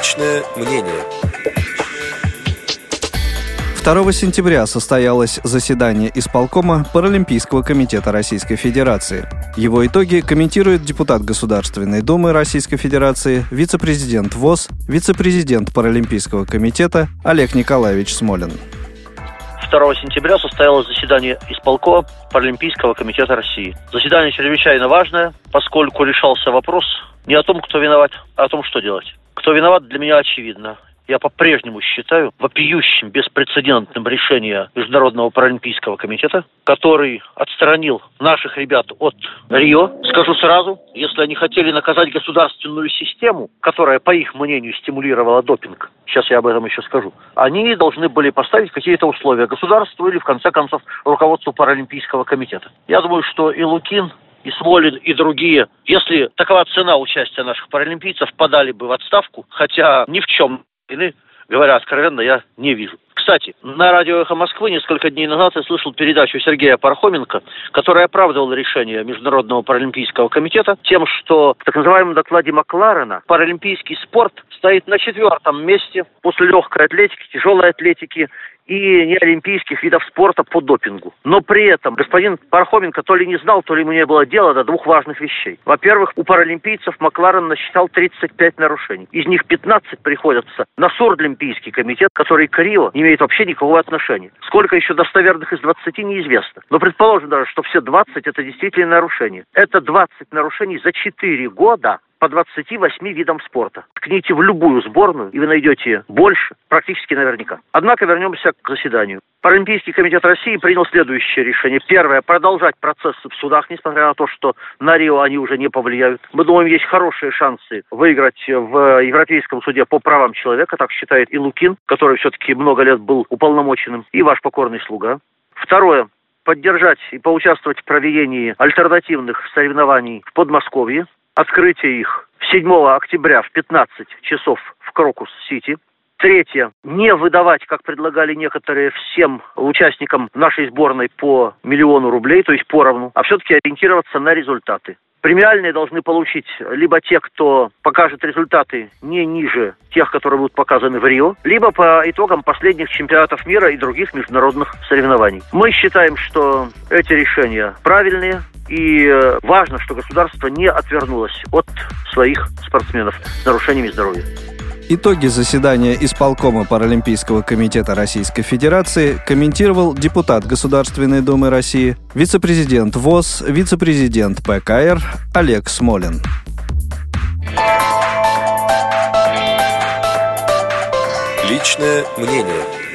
Личное мнение. 2 сентября состоялось заседание исполкома Паралимпийского комитета Российской Федерации. Его итоги комментирует депутат Государственной Думы Российской Федерации, вице-президент ВОЗ, вице-президент Паралимпийского комитета Олег Николаевич Смолин. 2 сентября состоялось заседание исполкома Паралимпийского комитета России. Заседание чрезвычайно важное, поскольку решался вопрос не о том, кто виноват, а о том, что делать. Кто виноват, для меня очевидно я по-прежнему считаю вопиющим, беспрецедентным решение Международного паралимпийского комитета, который отстранил наших ребят от Рио. Скажу сразу, если они хотели наказать государственную систему, которая, по их мнению, стимулировала допинг, сейчас я об этом еще скажу, они должны были поставить какие-то условия государству или, в конце концов, руководству Паралимпийского комитета. Я думаю, что и Лукин, и Смолин, и другие, если такова цена участия наших паралимпийцев, подали бы в отставку, хотя ни в чем вины, говоря откровенно, я не вижу. Кстати, на радио «Эхо Москвы» несколько дней назад я слышал передачу Сергея Пархоменко, которая оправдывала решение Международного паралимпийского комитета тем, что в так называемом докладе Макларена паралимпийский спорт стоит на четвертом месте после легкой атлетики, тяжелой атлетики и неолимпийских видов спорта по допингу. Но при этом господин Пархоменко то ли не знал, то ли ему не было дела до двух важных вещей. Во-первых, у паралимпийцев Макларен насчитал 35 нарушений. Из них 15 приходятся на Сурдлимпийский комитет, который к Рио не имеет вообще никакого отношения. Сколько еще достоверных из 20 неизвестно. Но предположим даже, что все 20 это действительно нарушения. Это 20 нарушений за 4 года по 28 видам спорта. Ткните в любую сборную, и вы найдете больше, практически наверняка. Однако вернемся к заседанию. Паралимпийский комитет России принял следующее решение. Первое, продолжать процессы в судах, несмотря на то, что на Рио они уже не повлияют. Мы думаем, есть хорошие шансы выиграть в Европейском суде по правам человека, так считает и Лукин, который все-таки много лет был уполномоченным, и ваш покорный слуга. Второе, поддержать и поучаствовать в проведении альтернативных соревнований в Подмосковье открытие их 7 октября в 15 часов в Крокус-Сити. Третье. Не выдавать, как предлагали некоторые, всем участникам нашей сборной по миллиону рублей, то есть поровну, а все-таки ориентироваться на результаты. Премиальные должны получить либо те, кто покажет результаты не ниже тех, которые будут показаны в Рио, либо по итогам последних чемпионатов мира и других международных соревнований. Мы считаем, что эти решения правильные, и э, важно, что государство не отвернулось от своих спортсменов с нарушениями здоровья. Итоги заседания исполкома Паралимпийского комитета Российской Федерации комментировал депутат Государственной Думы России, вице-президент ВОЗ, вице-президент ПКР Олег Смолин. Личное мнение.